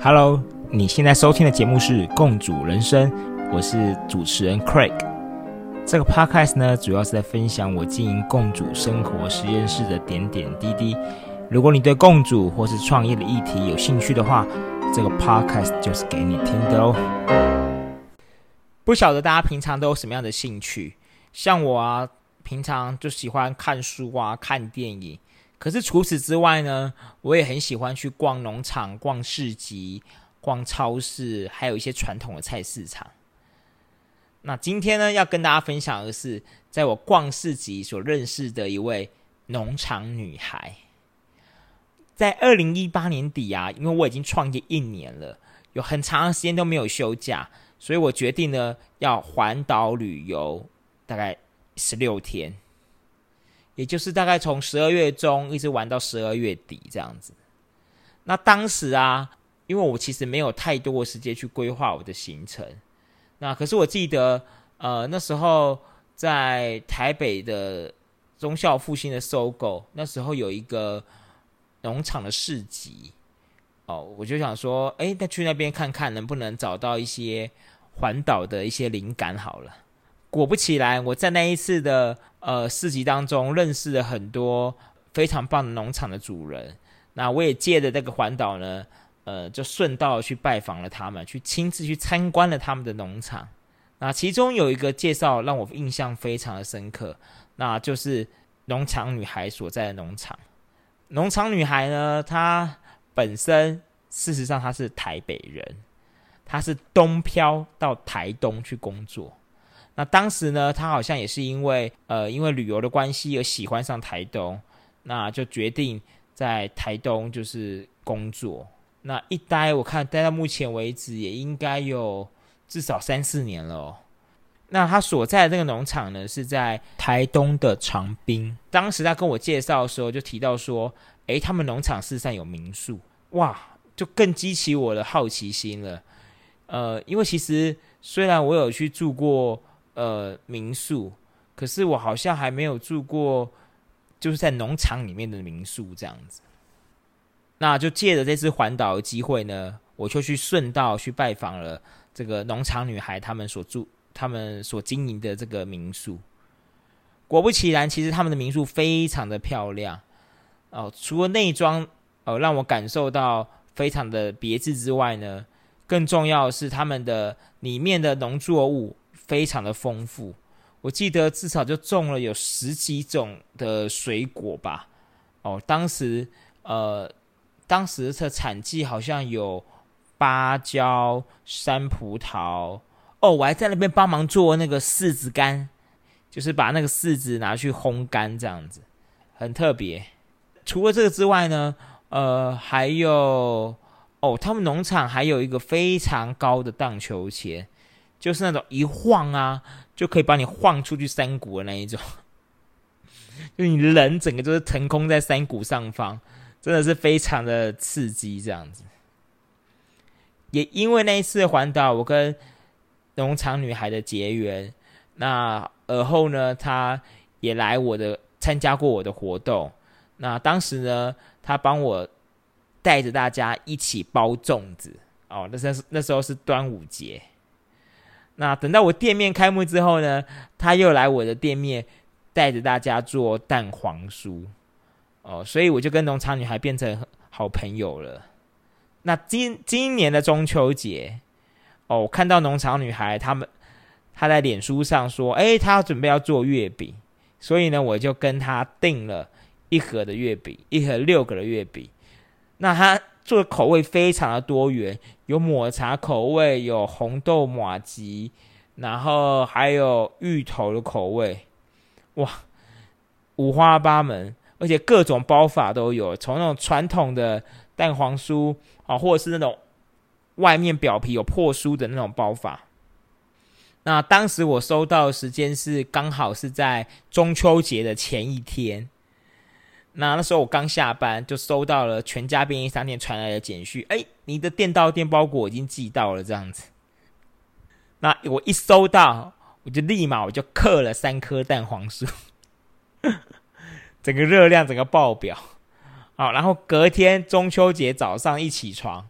Hello，你现在收听的节目是《共主人生》，我是主持人 Craig。这个 Podcast 呢，主要是在分享我经营共主生活实验室的点点滴滴。如果你对共主或是创业的议题有兴趣的话，这个 Podcast 就是给你听的哦。不晓得大家平常都有什么样的兴趣？像我啊，平常就喜欢看书啊，看电影。可是除此之外呢，我也很喜欢去逛农场、逛市集、逛超市，还有一些传统的菜市场。那今天呢，要跟大家分享的是，在我逛市集所认识的一位农场女孩。在二零一八年底啊，因为我已经创业一年了，有很长的时间都没有休假，所以我决定呢要环岛旅游，大概十六天。也就是大概从十二月中一直玩到十二月底这样子。那当时啊，因为我其实没有太多的时间去规划我的行程。那可是我记得，呃，那时候在台北的中校复兴的搜狗，那时候有一个农场的市集。哦，我就想说，哎，那去那边看看能不能找到一些环岛的一些灵感好了。果不其然，我在那一次的呃市集当中认识了很多非常棒的农场的主人。那我也借着这个环岛呢，呃，就顺道去拜访了他们，去亲自去参观了他们的农场。那其中有一个介绍让我印象非常的深刻，那就是农场女孩所在的农场。农场女孩呢，她本身事实上她是台北人，她是东漂到台东去工作。那当时呢，他好像也是因为呃，因为旅游的关系而喜欢上台东，那就决定在台东就是工作。那一待，我看待到目前为止也应该有至少三四年了。哦。那他所在的这个农场呢，是在台东的长滨。当时他跟我介绍的时候，就提到说，诶，他们农场事实上有民宿，哇，就更激起我的好奇心了。呃，因为其实虽然我有去住过。呃，民宿，可是我好像还没有住过，就是在农场里面的民宿这样子。那就借着这次环岛的机会呢，我就去顺道去拜访了这个农场女孩他们所住、他们所经营的这个民宿。果不其然，其实他们的民宿非常的漂亮哦。除了内装哦让我感受到非常的别致之外呢，更重要的是他们的里面的农作物。非常的丰富，我记得至少就种了有十几种的水果吧。哦，当时呃，当时的产季好像有芭蕉、山葡萄。哦，我还在那边帮忙做那个柿子干，就是把那个柿子拿去烘干，这样子很特别。除了这个之外呢，呃，还有哦，他们农场还有一个非常高的荡秋千。就是那种一晃啊，就可以把你晃出去山谷的那一种，就你人整个就是腾空在山谷上方，真的是非常的刺激。这样子，也因为那一次环岛，我跟农场女孩的结缘，那而后呢，她也来我的参加过我的活动。那当时呢，她帮我带着大家一起包粽子哦，那时那时候是端午节。那等到我店面开幕之后呢，他又来我的店面，带着大家做蛋黄酥，哦，所以我就跟农场女孩变成好朋友了。那今今年的中秋节，哦，看到农场女孩他们，她在脸书上说，哎，她准备要做月饼，所以呢，我就跟她订了一盒的月饼，一盒六个的月饼。那她做的口味非常的多元。有抹茶口味，有红豆玛吉，然后还有芋头的口味，哇，五花八门，而且各种包法都有，从那种传统的蛋黄酥啊，或者是那种外面表皮有破酥的那种包法。那当时我收到的时间是刚好是在中秋节的前一天。那那时候我刚下班，就收到了全家便利商店传来的简讯，哎，你的电到电包裹已经寄到了，这样子。那我一收到，我就立马我就刻了三颗蛋黄酥，整个热量整个爆表好，然后隔天中秋节早上一起床，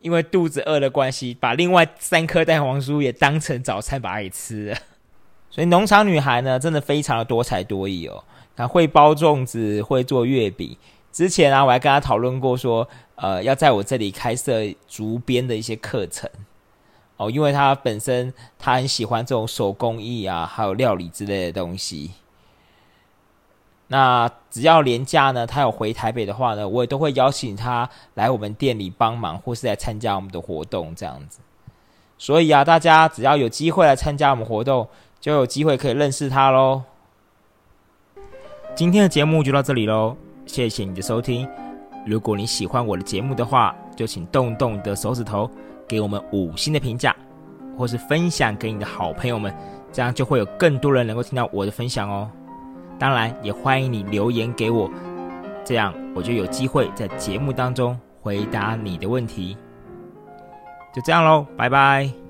因为肚子饿的关系，把另外三颗蛋黄酥也当成早餐把它给吃了。所以农场女孩呢，真的非常的多才多艺哦。她会包粽子，会做月饼。之前啊，我还跟她讨论过，说呃，要在我这里开设竹编的一些课程哦，因为她本身她很喜欢这种手工艺啊，还有料理之类的东西。那只要年假呢，她有回台北的话呢，我也都会邀请她来我们店里帮忙，或是来参加我们的活动这样子。所以啊，大家只要有机会来参加我们活动。就有机会可以认识他喽。今天的节目就到这里喽，谢谢你的收听。如果你喜欢我的节目的话，就请动动你的手指头，给我们五星的评价，或是分享给你的好朋友们，这样就会有更多人能够听到我的分享哦。当然，也欢迎你留言给我，这样我就有机会在节目当中回答你的问题。就这样喽，拜拜。